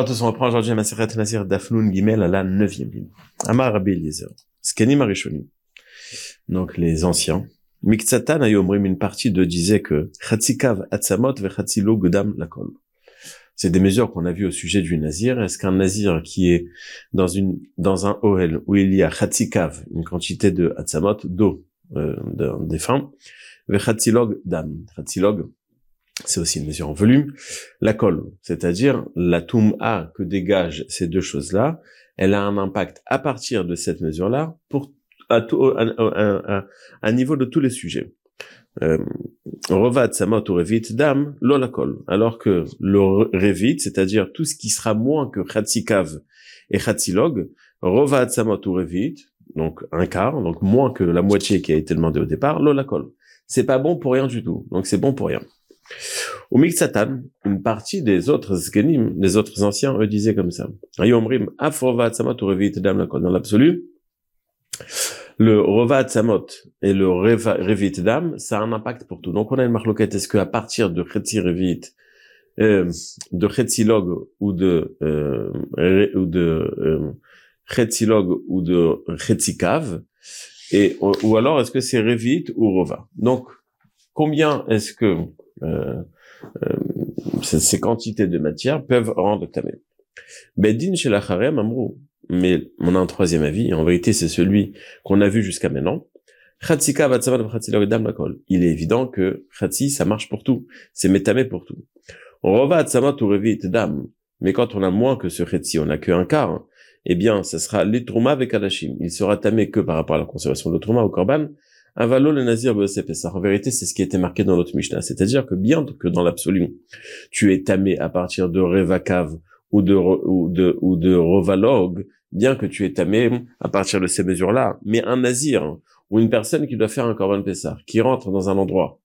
À tous, on reprend aujourd'hui Maseret Nazir Dafnoun Gimel à la neuvième ligne. Amar Rabbi Eliezer, Skenim. Donc les anciens. Miktsatan Ayomrim, une partie de disait que Chatzikav Atzamot Vechatzilo Godam Lakol. C'est des mesures qu'on a vues au sujet du nazir. Est-ce qu'un nazir qui est dans une dans un OL où il y a Chatzikav, une quantité de Atzamot, d'eau, euh, de, des fins, Vechatzilog Dam. Chatzilog, c'est aussi une mesure en volume, la colle, c'est-à-dire la A que dégagent ces deux choses-là, elle a un impact à partir de cette mesure-là pour à, tout, à, niveau de tous les sujets. Euh, Rovat samot ou revit dam lo la colle, alors que le revit, c'est-à-dire tout ce qui sera moins que chatzikav et chatzilog, rovat samot ou revit, donc un quart, donc moins que la moitié qui a été demandé au départ, lo la colle. C'est pas bon pour rien du tout, donc c'est bon pour rien. Au Miksatan, une partie des autres zgenim, des autres anciens, eux disaient comme ça. Dans l'absolu, le Rovat Samot et le Revit Dam, ça a un impact pour tout. Donc on a une marloquette. Est-ce qu'à partir de Chetzi Revit, euh, de Chetzilog ou de euh, ou de euh, Chetzilog ou de Chetzikav, et ou alors est-ce que c'est Revit ou Rova? Donc combien est-ce que euh, euh, ces, quantités de matière peuvent rendre tamé. Bedin chez. Mais on a un troisième avis, en vérité c'est celui qu'on a vu jusqu'à maintenant. Il est évident que Khatsi, ça marche pour tout. C'est métamé pour tout. Mais quand on a moins que ce Khatsi, on n'a qu'un quart, hein, eh bien, ce sera l'Itrouma avec Adashim. Il sera tamé que par rapport à la conservation de l'Itrouma au Korban, Avalo le nazir En vérité, c'est ce qui été marqué dans l'autre Mishnah. C'est-à-dire que bien que dans l'absolu, tu es tamé à partir de Revakav ou de, ou de, ou de Rovalog, bien que tu es tamé à partir de ces mesures-là. Mais un nazir, ou une personne qui doit faire un Korban Pessah, qui rentre dans un endroit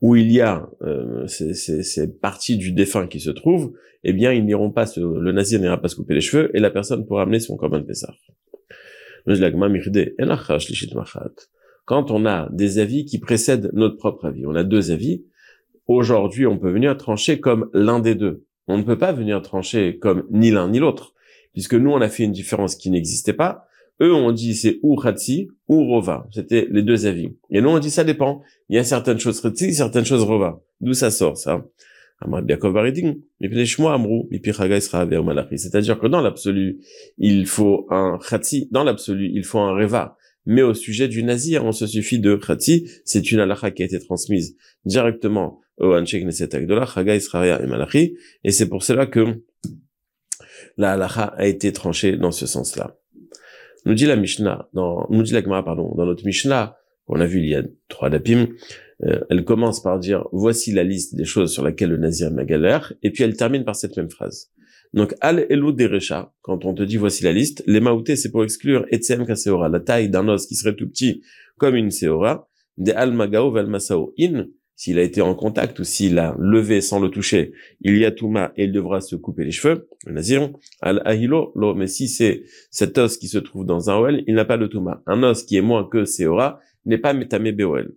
où il y a euh, ces, ces, parties du défunt qui se trouvent, eh bien, ils n'iront pas se, le nazir n'ira pas se couper les cheveux et la personne pourra amener son Korban Pessah quand on a des avis qui précèdent notre propre avis. On a deux avis. Aujourd'hui, on peut venir trancher comme l'un des deux. On ne peut pas venir trancher comme ni l'un ni l'autre, puisque nous, on a fait une différence qui n'existait pas. Eux, on dit c'est ou Khatsi ou Rova. C'était les deux avis. Et nous, on dit ça dépend. Il y a certaines choses Khatsi, certaines choses Rova. D'où ça sort, ça? C'est-à-dire que dans l'absolu, il faut un Khatsi. Dans l'absolu, il faut un Reva. Mais au sujet du nazir, on se suffit de khati, c'est une halakha qui a été transmise directement au Anshek Neset Agdola, Chaga Israël et Malachi, et c'est pour cela que la halakha a été tranchée dans ce sens-là. Nous dit la Mishnah, dans, nous dit la Gemara, pardon, dans notre Mishnah, qu'on a vu il y a trois dapim, euh, elle commence par dire, voici la liste des choses sur lesquelles le nazir m'a galère, et puis elle termine par cette même phrase. Donc, al elu derecha, quand on te dit voici la liste, les maoutés, c'est pour exclure etzem kaseora, la taille d'un os qui serait tout petit comme une seora, de al magao vel masao in, s'il a été en contact ou s'il a levé sans le toucher, il y a touma et il devra se couper les cheveux, le nazir, al ahilo, lo, mais si c'est cet os qui se trouve dans un OL, il n'a pas de touma. Un os qui est moins que seora n'est pas métamé BOL.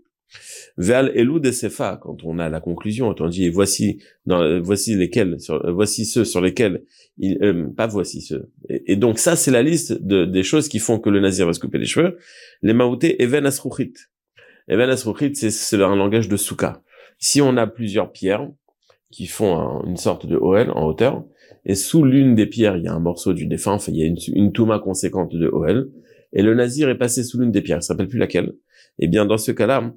Val elou de sefa, quand on a la conclusion, on dit voici dans, voici lesquels, sur, voici ceux sur lesquels il, euh, pas voici ceux. Et, donc ça c'est la liste de, des choses qui font que le nazir va se couper les cheveux. Les maoutés even asruchit. Even asruchit c'est un langage de souka. Si on a plusieurs pierres qui font une sorte de OL en hauteur, et sous l'une des pierres il y a un morceau du défunt, enfin il y a une, une touma conséquente de OL, et le nazir est passé sous l'une des pierres, il s'appelle plus laquelle. Eh bien dans ce cas-là,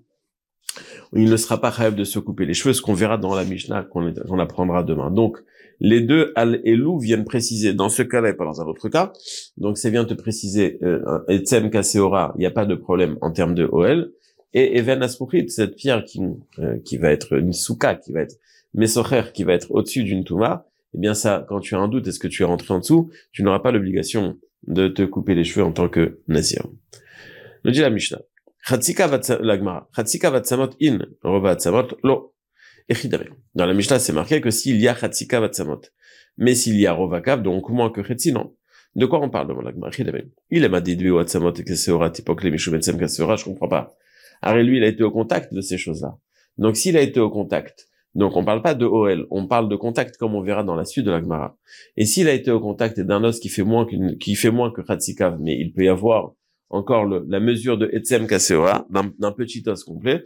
il ne sera pas capable de se couper les cheveux, ce qu'on verra dans la Mishnah qu'on apprendra demain. Donc, les deux al et lou viennent préciser dans ce cas-là et pas dans un autre cas. Donc, c'est bien de préciser euh, etzem kaseora, il n'y a pas de problème en termes de OL. Et even aspuchit, cette pierre qui euh, qui va être une souka, qui va être mesocher, qui va être au-dessus d'une touma, eh bien ça, quand tu as un doute, est-ce que tu es rentré en dessous, tu n'auras pas l'obligation de te couper les cheveux en tant que nazir. Nous dit la Mishnah. Dans la Mishnah, c'est marqué que s'il y a Chatzika Vatsamot, mais s'il y a Rovakav, donc moins que Chetzi, non. De quoi on parle dans la Gemara Il dit ou Vatsamot et Keseora, Tipok, Lemishu, Betsem, Keseora, je comprends pas. Alors lui, il a été au contact de ces choses-là. Donc s'il a été au contact Donc on parle pas de OL, on parle de contact comme on verra dans la suite de la Gemara. Et s'il a été au contact d'un os qui fait moins qui fait moins que Khatsikav, mais il peut y avoir encore la mesure de Etzem Kaseoa, d'un petit os complet.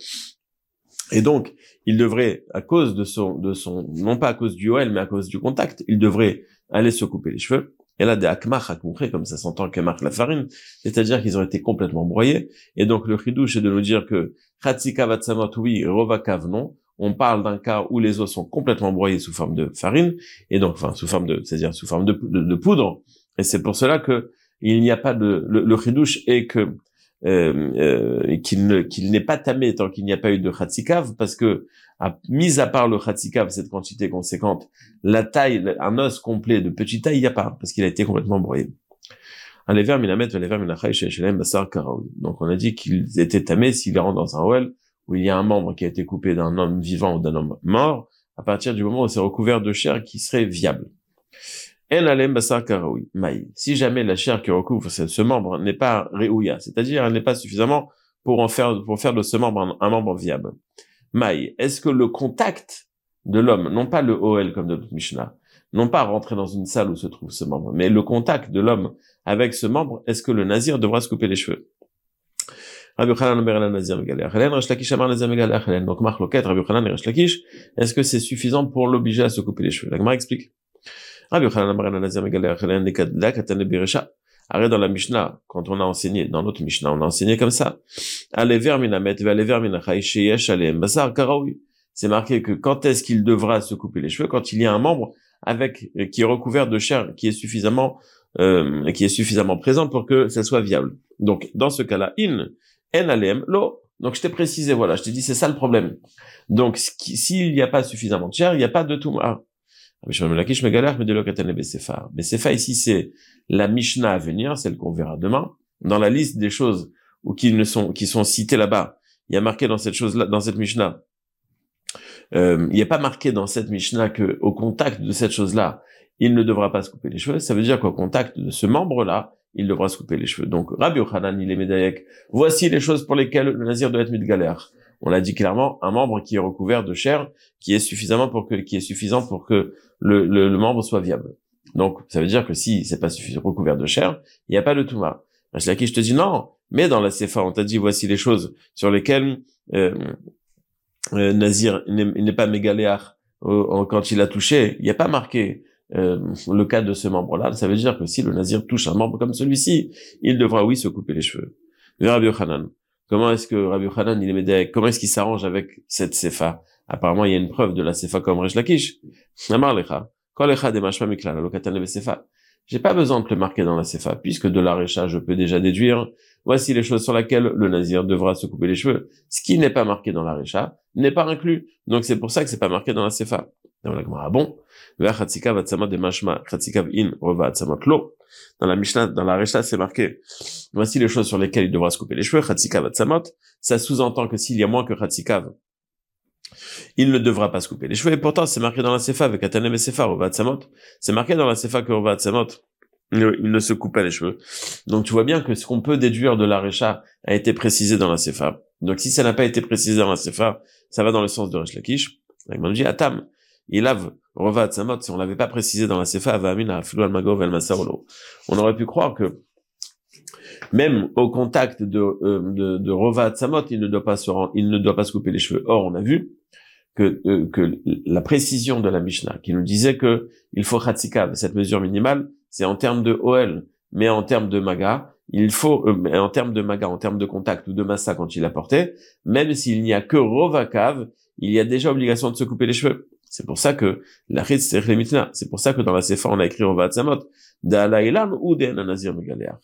Et donc, il devrait, à cause de son, de son, non pas à cause du OL, mais à cause du contact, il devrait aller se couper les cheveux. Et là, des akmach akmouché, comme ça s'entend marque la farine, c'est-à-dire qu'ils ont été complètement broyés. Et donc, le chidouche est de nous dire que Khatsikav Atsamot, oui, Rovakav, non on parle d'un cas où les os sont complètement broyés sous forme de farine, et donc, enfin, sous forme de, c'est-à-dire sous forme de, poudre. Et c'est pour cela que il n'y a pas de, le, le chidouche est que, euh, euh, qu'il ne, qu'il n'est pas tamé tant qu'il n'y a pas eu de khatsikav, parce que, à, mis à part le khatsikav, cette quantité conséquente, la taille, un os complet de petite taille, il n'y a pas, parce qu'il a été complètement broyé. Donc on a dit qu'ils étaient tamés s'ils rentrent dans un well où il y a un membre qui a été coupé d'un homme vivant ou d'un homme mort, à partir du moment où c'est recouvert de chair qui serait viable. Si jamais la chair qui recouvre ce membre n'est pas réouya, c'est-à-dire elle n'est pas suffisamment pour en faire, pour faire de ce membre un, membre viable. Maï, est-ce que le contact de l'homme, non pas le OL comme de Mishnah, non pas rentrer dans une salle où se trouve ce membre, mais le contact de l'homme avec ce membre, est-ce que le nazir devra se couper les cheveux? Donc, est-ce que c'est suffisant pour l'obliger à se couper les cheveux? La explique. Rabbi Yochanan. Arrête dans la Mishnah, quand on a enseigné, dans notre Mishnah, on a enseigné comme ça. Allez vers Minamet, allez vers Basar, Karaoui. C'est marqué que quand est-ce qu'il devra se couper les cheveux? Quand il y a un membre avec, qui est recouvert de chair, qui est suffisamment, euh, qui est suffisamment présent pour que ça soit viable. Donc, dans ce cas-là, in, en lo. Donc je t'ai précisé, voilà, je t'ai dit c'est ça le problème. Donc s'il n'y a pas suffisamment de chair, il n'y a pas de tout. Ah. Mais Sefa ici c'est la Mishnah à venir, celle qu'on verra demain. Dans la liste des choses qui sont citées là-bas, il y a marqué dans cette chose là, dans cette Mishnah. Euh, il n'y a pas marqué dans cette Mishnah que au contact de cette chose-là, il ne devra pas se couper les cheveux. Ça veut dire qu'au contact de ce membre-là, il devra se couper les cheveux. Donc, Rabbi Yochanan, il est médaillek. Voici les choses pour lesquelles le nazir doit être mis de galère. On l'a dit clairement, un membre qui est recouvert de chair, qui est suffisamment pour que, qui est suffisant pour que le, le, membre soit viable. Donc, ça veut dire que si c'est pas suffisant recouvert de chair, il n'y a pas de touma. qui je te dis non, mais dans la CFA, on t'a dit voici les choses sur lesquelles euh, euh Nazir n'est pas mégaléar quand il a touché. Il n'y a pas marqué euh, le cas de ce membre-là, ça veut dire que si le nazir touche un membre comme celui-ci, il devra, oui, se couper les cheveux. Comment est-ce que Rabbi Yochanan, il est comment est-ce qu'il s'arrange avec cette sefa? Apparemment, il y a une preuve de la sefa comme Resh Lakish. J'ai pas besoin de le marquer dans la sefa, puisque de la recha, je peux déjà déduire, voici les choses sur lesquelles le nazir devra se couper les cheveux. Ce qui n'est pas marqué dans la recha n'est pas inclus. Donc c'est pour ça que c'est pas marqué dans la sefa. Ah bon? Dans la Mishnah, dans la c'est marqué, voici les choses sur lesquelles il devra se couper les cheveux, ça sous-entend que s'il y a moins que Chatzikav, il ne devra pas se couper les cheveux, et pourtant, c'est marqué dans la Sefa, avec Atanem et Sefa, c'est marqué dans la Sefa que Rovatzamot, il ne se coupe pas les cheveux. Donc tu vois bien que ce qu'on peut déduire de la a été précisé dans la Sefa. Donc si ça n'a pas été précisé dans la Sefa, ça va dans le sens de Resh Lakish. Dit Atam, il lave Rovat Samot, si on l'avait pas précisé dans la Sefa, on aurait pu croire que même au contact de, euh, de, de Rovat Samot, il ne doit pas se il ne doit pas se couper les cheveux. Or, on a vu que, euh, que la précision de la Mishnah, qui nous disait que il faut Khatsikav, cette mesure minimale, c'est en termes de OL, mais en termes de Maga, il faut, euh, en termes de Maga, en termes de contact ou de Massa quand il a porté, même s'il n'y a que Rovakav, il y a déjà obligation de se couper les cheveux. C'est pour ça que la c'est pour ça que dans la Sefa, on a écrit au Vatsamot, d'Alaïlam ou d'Ananazir Megaléar.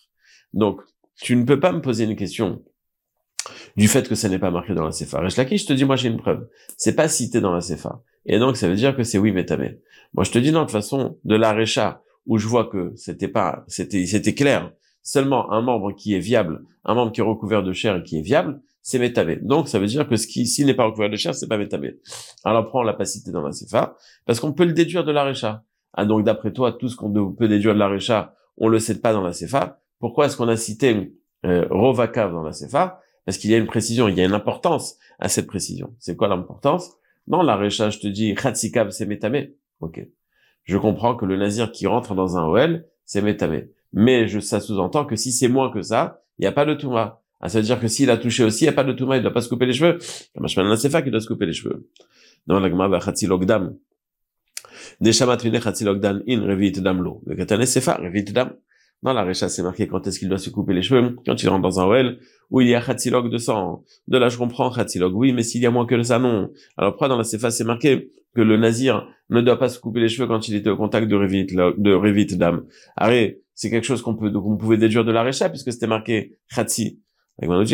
Donc, tu ne peux pas me poser une question du fait que ça n'est pas marqué dans la Sefa. Reshlaki, je te dis, moi, j'ai une preuve. C'est pas cité dans la Sefa. Et donc, ça veut dire que c'est oui, mais tamé. Moi, je te dis, non, de toute façon, de la Recha, où je vois que c'était pas, c'était, c'était clair. Seulement un membre qui est viable, un membre qui est recouvert de chair et qui est viable, c'est métabé. Donc, ça veut dire que ce qui, s'il n'est pas recouvert de chair, c'est pas métabé. Alors, prends la cité dans la CFA, parce qu'on peut le déduire de la récha. Ah, donc, d'après toi, tout ce qu'on peut déduire de la récha, on le sait pas dans la CFA. Pourquoi est-ce qu'on a cité euh, dans la CFA Parce qu'il y a une précision, il y a une importance à cette précision. C'est quoi l'importance? Dans la Recha, je te dis, Khatsikav, c'est métamé. Ok. Je comprends que le nazir qui rentre dans un OL, c'est métamé. Mais je, ça sous-entend que si c'est moins que ça, il n'y a pas de Touma. Ah, ça veut dire que s'il a touché aussi, il n'y a pas de Touma, il ne doit pas se couper les cheveux. Comme Hashman Sefa qui doit se couper les cheveux. Dans la Gemara, Khatsilogdam. Deshamat vine Khatsilogdam in revit damlo. Le Katane Sefa, revit dam. Dans la Recha, c'est marqué quand est-ce qu'il doit se couper les cheveux, quand il rentre dans un OL, où il y a Khatzilog de sang. De là, je comprends Khatzilog, oui, mais s'il y a moins que ça, non. Alors pourquoi dans la Sefa, c'est marqué que le Nazir ne doit pas se couper les cheveux quand il était au contact de Revit, de Revit d'âme. Arrête, c'est quelque chose qu'on peut, qu'on pouvait déduire de la Recha, puisque c'était marqué Khatsi. Avec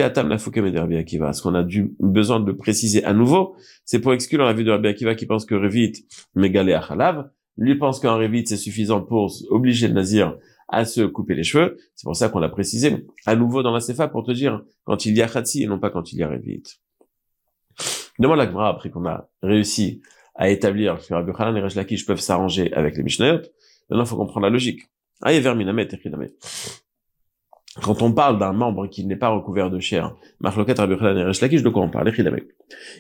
dit. Ce qu'on a dû, besoin de préciser à nouveau, c'est pour exclure la vue de Rabbi Akiva qui pense que Revit, Megalé Achalav, lui pense qu'un Revit c'est suffisant pour obliger le Nazir à se couper les cheveux. C'est pour ça qu'on l'a précisé à nouveau dans la Sefa pour te dire quand il y a Khatsi et non pas quand il y a Revit. Demande la Gemara après qu'on a réussi à établir que Rabbi Khalan et Resh Lakish peuvent s'arranger avec les Mishnayot. Maintenant, il faut comprendre la logique. Aïe vers Minamet et Quand on parle d'un membre qui n'est pas recouvert de chair, Marloket Rabbi et Resh Lakish, de quoi on parle? Chidamet.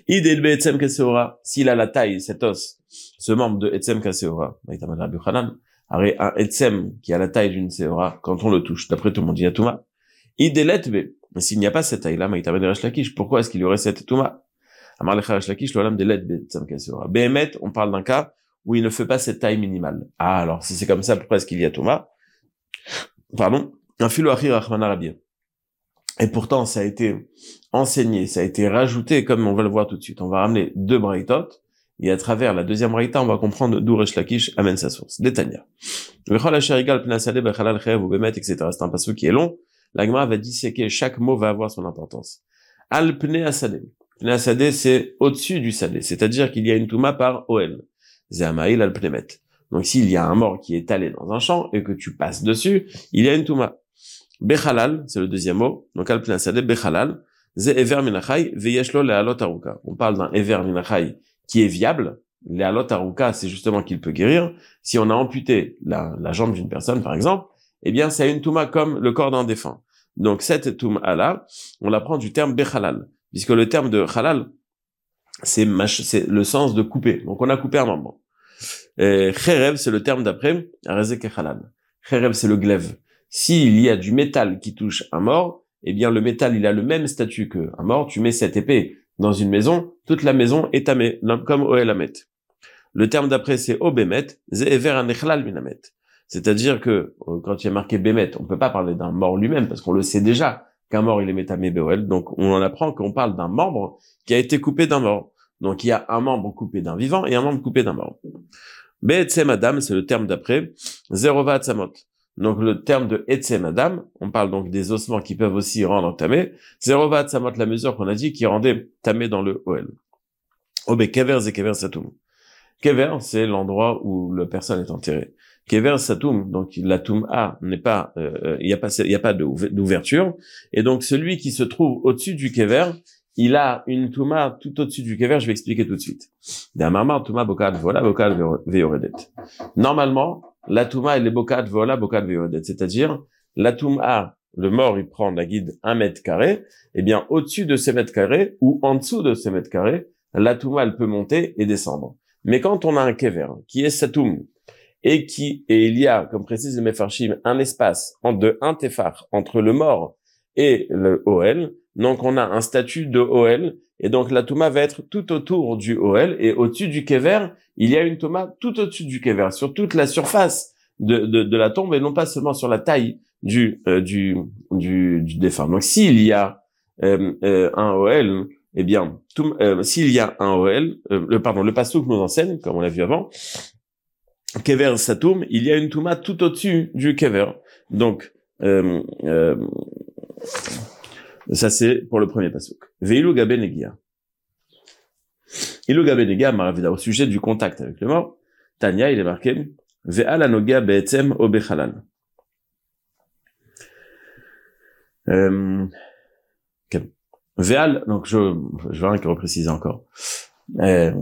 Idel Be'etzem Kaseora, s'il a la taille, cet os, ce membre de Etzem Kaseora, Maïtamad Rabbi Khalan, un Etzem qui a la taille d'une Seora, quand on le touche, d'après tout le monde, il y a Touma. Idelet Be, s'il n'y a pas cette taille-là, Maïtamad Resh Lakish, pourquoi est-ce qu'il y aurait cette Touma? on parle d'un cas où il ne fait pas cette taille minimale. Ah, alors, si c'est comme ça, pourquoi est-ce qu'il y a Thomas? Pardon? Et pourtant, ça a été enseigné, ça a été rajouté, comme on va le voir tout de suite. On va ramener deux braïtot, et à travers la deuxième braïta, on va comprendre d'où Resh Lakish amène sa source. Détania. etc. C'est un passage qui est long. L'agma va disséquer, chaque mot va avoir son importance. Al pne la sadé, c'est au-dessus du sadé, c'est-à-dire qu'il y a une touma par OL. Zamaïl al. Donc s'il y a un mort qui est allé dans un champ et que tu passes dessus, il y a une touma. Bechalal, c'est le deuxième mot. Donc al bechalal. Ze ever minachai, veyeshlo lealot. On parle d'un ever minachai qui est viable. Lealot aruka, c'est justement qu'il peut guérir. Si on a amputé la, jambe d'une personne, par exemple, eh bien, c'est une touma comme le corps d'un défunt. Donc cette touma-là, on la prend du terme bechalal puisque le terme de halal, c'est le sens de couper. Donc on a coupé un membre. Kherev, c'est le terme d'après, Arezek halal. Kherev, c'est le glaive. S'il y a du métal qui touche un mort, eh bien le métal, il a le même statut que un mort. Tu mets cette épée dans une maison, toute la maison est tamée, comme Oelamet. Le terme d'après, c'est Obemet, Ze'ever minamet. C'est-à-dire que, euh, quand il y a marqué Bémet, on peut pas parler d'un mort lui-même, parce qu'on le sait déjà qu'un mort il est métamé Donc on en apprend qu'on parle d'un membre qui a été coupé d'un mort. Donc il y a un membre coupé d'un vivant et un membre coupé d'un mort. Be'etzem Adam, c'est le terme d'après. Zerova Tzamot. Donc le terme de Etzem Adam, on parle donc des ossements qui peuvent aussi rendre tamé. Zerova Tzamot, la mesure qu'on a dit qui rendait tamé dans le OL. Obe Kever ze Satum. Kever, c'est l'endroit où la personne est enterrée. Kever Satum, donc la A n'est pas, euh, euh, il n'y a pas, il a pas d'ouverture, et donc celui qui se trouve au-dessus du Kever, il a une Touma tout au-dessus du Kever, je vais expliquer tout de suite. voilà Normalement, la Touma elle est Bokad voilà Bokad Veoredet, c'est-à-dire la A, le mort il prend la guide un mètre carré, eh bien au-dessus de ces mètres carrés ou en dessous de ces mètres carrés, la Touma elle peut monter et descendre. Mais quand on a un Kever qui est Satum, et qui et il y a, comme précise le Mefarshim, un espace de un tefar entre le mort et le OL. Donc on a un statut de OL et donc la Touma va être tout autour du OL et au-dessus du kever, il y a une Touma tout au-dessus du kever, sur toute la surface de, de, de, la tombe et non pas seulement sur la taille du euh, du, du, du défunt. Donc s'il y a euh, euh, un OL, eh bien, s'il y a un OL, le pardon, le pasouk nous enseigne, comme on l'a vu avant, kever satum, il y a une touma tout au-dessus du kever. Donc, euh, euh, ça c'est pour le premier pasuk. Veilu gabe negia. Ilu gabe negia, maravida, au sujet du contact avec le mort, Tanya, il est marqué, ve'al anogia be'etzem o bechalal. Euh, Ve'al, donc je, je vais rien que repréciser encore. Euh,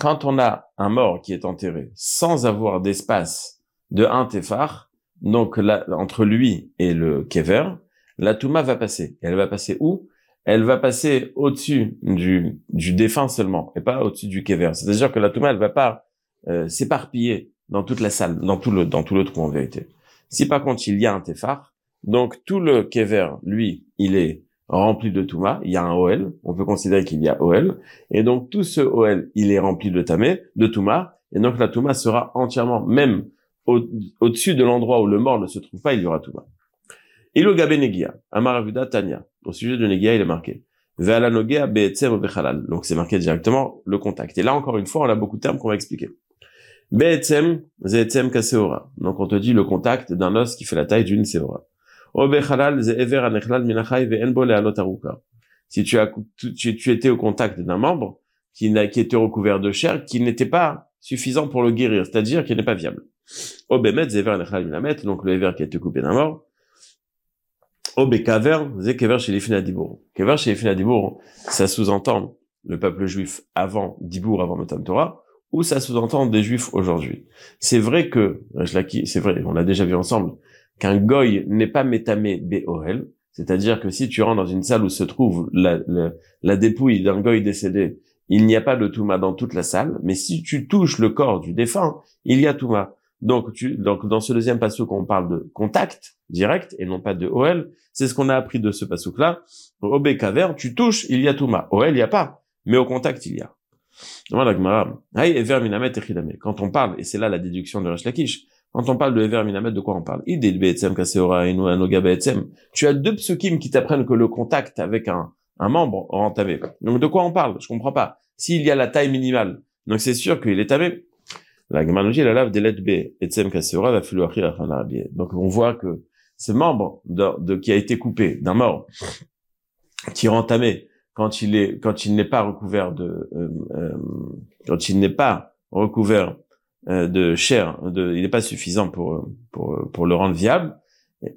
quand on a un mort qui est enterré sans avoir d'espace de un tefar, donc là, entre lui et le kever, la touma va passer. elle va passer où? Elle va passer au-dessus du, du défunt seulement, et pas au-dessus du kever. C'est-à-dire que la touma, elle va pas euh, s'éparpiller dans toute la salle, dans tout le dans tout le trou en vérité. Si par contre il y a un tefar, donc tout le kever, lui, il est rempli de touma, il y a un OL, on peut considérer qu'il y a OL, et donc tout ce OL, il est rempli de tamé, de touma, et donc la touma sera entièrement, même au-dessus de l'endroit où le mort ne se trouve pas, il y aura touma. Et le gabe negia, amaravuda tanya, au sujet de negia, il est marqué. Donc c'est marqué directement le contact. Et là encore une fois, on a beaucoup de termes qu'on va expliquer. Donc on te dit le contact d'un os qui fait la taille d'une seora. Si tu as, tu, tu étais au contact d'un membre qui, était recouvert de chair, qui n'était pas suffisant pour le guérir, c'est-à-dire qui n'est pas viable. Donc le ever qui a été coupé d'un mort. Obekaver, zekever chez les. Kever chez les ça sous-entend le peuple juif avant Dibour, avant Matan Torah, ou ça sous-entend des juifs aujourd'hui. C'est vrai que, c'est vrai, on l'a déjà vu ensemble, qu'un goy n'est pas métamé BOL, c'est-à-dire que si tu rentres dans une salle où se trouve la, la, dépouille d'un goy décédé, il n'y a pas de touma dans toute la salle, mais si tu touches le corps du défunt, il y a touma. Donc, tu, donc dans ce deuxième passage qu'on parle de contact direct et non pas de OL, c'est ce qu'on a appris de ce passouk-là. Au tu touches, il y a touma. OL, il n'y a pas, mais au contact, il y a. Quand on parle, et c'est là la déduction de Resh Lakish, quand on parle de Ever Minamet, de quoi on parle? Tu as deux psukim qui t'apprennent que le contact avec un, un membre rend tamé. Donc de quoi on parle? Je comprends pas. S'il y a la taille minimale, donc c'est sûr qu'il est tamé. La Gemara la lave des lettres B, Etsem Kaseora va Donc on voit que ce membre de, de qui a été coupé d'un mort, qui rend tamé quand il est quand il n'est pas recouvert de euh, euh, quand il n'est pas recouvert euh, de chair, de, il n'est pas suffisant pour pour pour le rendre viable.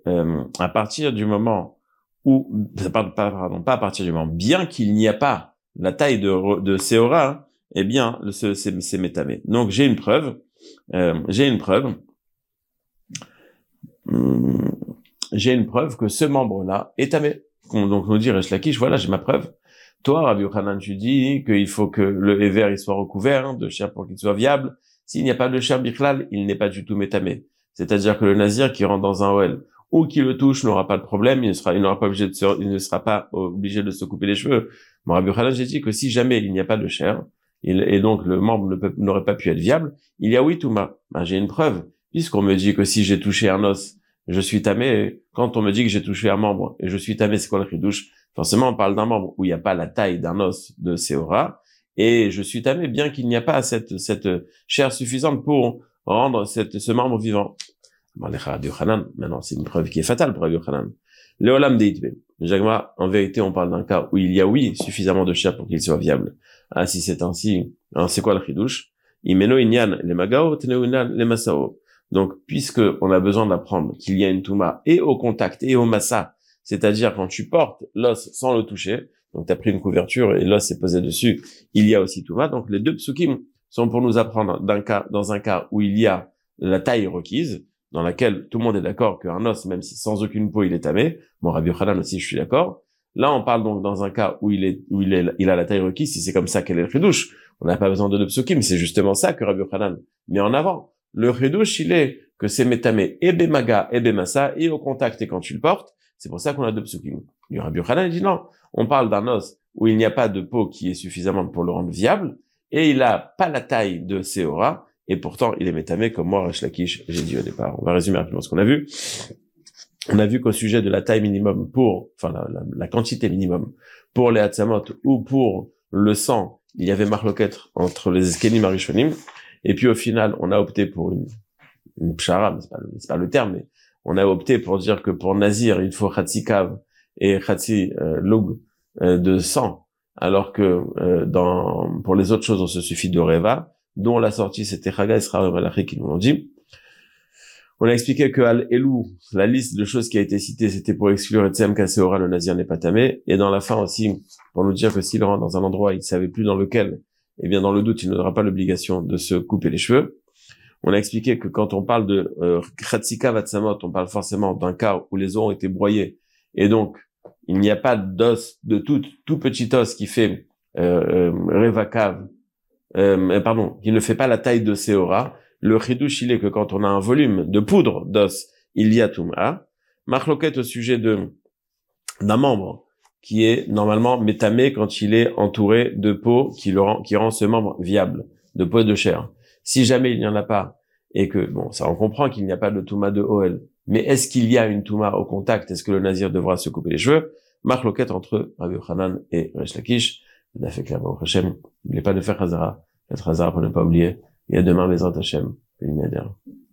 Euh, à partir du moment où, pardon, pas à partir du moment, bien qu'il n'y a pas la taille de de Seora, eh bien, c'est métamé. Donc j'ai une preuve, euh, j'ai une preuve, hum, j'ai une preuve que ce membre-là est tamé. Donc nous dit Resh Lakish, voilà, j'ai ma preuve. Toi, Rabbi Yochanan, tu dis qu'il faut que le Ever il soit recouvert de chair pour qu'il soit viable. S'il n'y a pas de chair bichlal, il n'est pas du tout métamé. C'est-à-dire que le nazir qui rentre dans un OL ou qui le touche n'aura pas de problème, il ne sera, il n'aura pas obligé de se, il ne sera pas obligé de se couper les cheveux. Mon Rabbi Yochanan, j'ai dit que si jamais il n'y a pas de chair, et donc le membre n'aurait pas pu être viable, il y a oui Touma. Ben, j'ai une preuve, puisqu'on me dit que si j'ai touché un os, je suis tamé. Quand on me dit que j'ai touché un membre et je suis tamé, c'est quoi le chidouche Forcément, on parle d'un membre où il n'y a pas la taille d'un os de Seora, et je suis tamé bien qu'il n'y a pas cette, cette chair suffisante pour rendre ce membre vivant. Maintenant, c'est une preuve qui est fatale pour Rabbi. Le Olam Jagma, en vérité, on parle d'un cas où il y a, oui, suffisamment de chair pour qu'il soit viable. Ah, si c'est ainsi, alors c'est quoi le chidouche Imeno inyan le magao, le masao. Donc, puisque on a besoin d'apprendre qu'il y a une touma et au contact et au massa, c'est-à-dire quand tu portes l'os sans le toucher, donc tu as pris une couverture et l'os s'est posé dessus, il y a aussi Touma. Donc les deux psukim sont pour nous apprendre d'un cas, dans un cas où il y a la taille requise, dans laquelle tout le monde est d'accord qu'un os, même si sans aucune peau, il est tamé. Bon, Rabbi Khalan aussi, je suis d'accord. Là, on parle donc dans un cas où il est, où il est, il a la taille requise, si c'est comme ça qu'elle est le chidouche. On n'a pas besoin de psukim, c'est justement ça que Rabbi Khalan met en avant. Le chidouche, il est que c'est métamé et bemaga et bemassa et au contact et quand tu le portes, c'est pour ça qu'on a deux. Le Rabbi Yochanan dit non, on parle d'un os où il n'y a pas de peau qui est suffisamment pour le rendre viable, et il a pas la taille de Seora, et pourtant il est métamé comme moi, Resh Lakish, j'ai dit au départ. On va résumer rapidement ce qu'on a vu. On a vu qu'au sujet de la taille minimum pour, enfin la, quantité minimum pour les Hatzamot ou pour le sang, il y avait marloquette entre les Eskenim et Rishonim, et puis au final, on a opté pour une, une pshara, c'est pas, pas le terme, mais on a opté pour dire que pour Nazir, il faut Kav et Khatsi euh, Lug euh, de sang, alors que euh, dans pour les autres choses, on se suffit de Reva, dont la sortie c'était Chaga Israël Malachi qui nous l'ont dit. On a expliqué que Al Elou, la liste de choses qui a été citée, c'était pour exclure Etsem Kaseora, le Nazir n'est pas tamé, et dans la fin aussi, pour nous dire que s'il rentre dans un endroit, il savait plus dans lequel, eh bien dans le doute, il n'aura pas l'obligation de se couper les cheveux. On a expliqué que quand on parle de euh, Khatsika Vatsamot, on parle forcément d'un cas où les os ont été broyés et donc il n'y a pas d'os, de tout, tout petit os qui fait euh, euh, euh, pardon, qui ne fait pas la taille de Seora, le chidouche, il est que quand on a un volume de poudre d'os, il y a Touma. Marloquette au sujet de d'un membre qui est normalement métamé quand il est entouré de peau qui, le rend, qui rend ce membre viable, de peau et de chair. Si jamais il n'y en a pas, et que, bon, ça on comprend qu'il n'y a pas de Touma de OL, mais est-ce qu'il y a une Touma au contact? Est-ce que le nazir devra se couper les cheveux? Marloquette entre Rabbi Hanan et Resh Lakish. Il a fait Hashem. N'oubliez pas de faire Hazara. Faites Hazara pour ne pas oublier. Et à demain, les Hashem.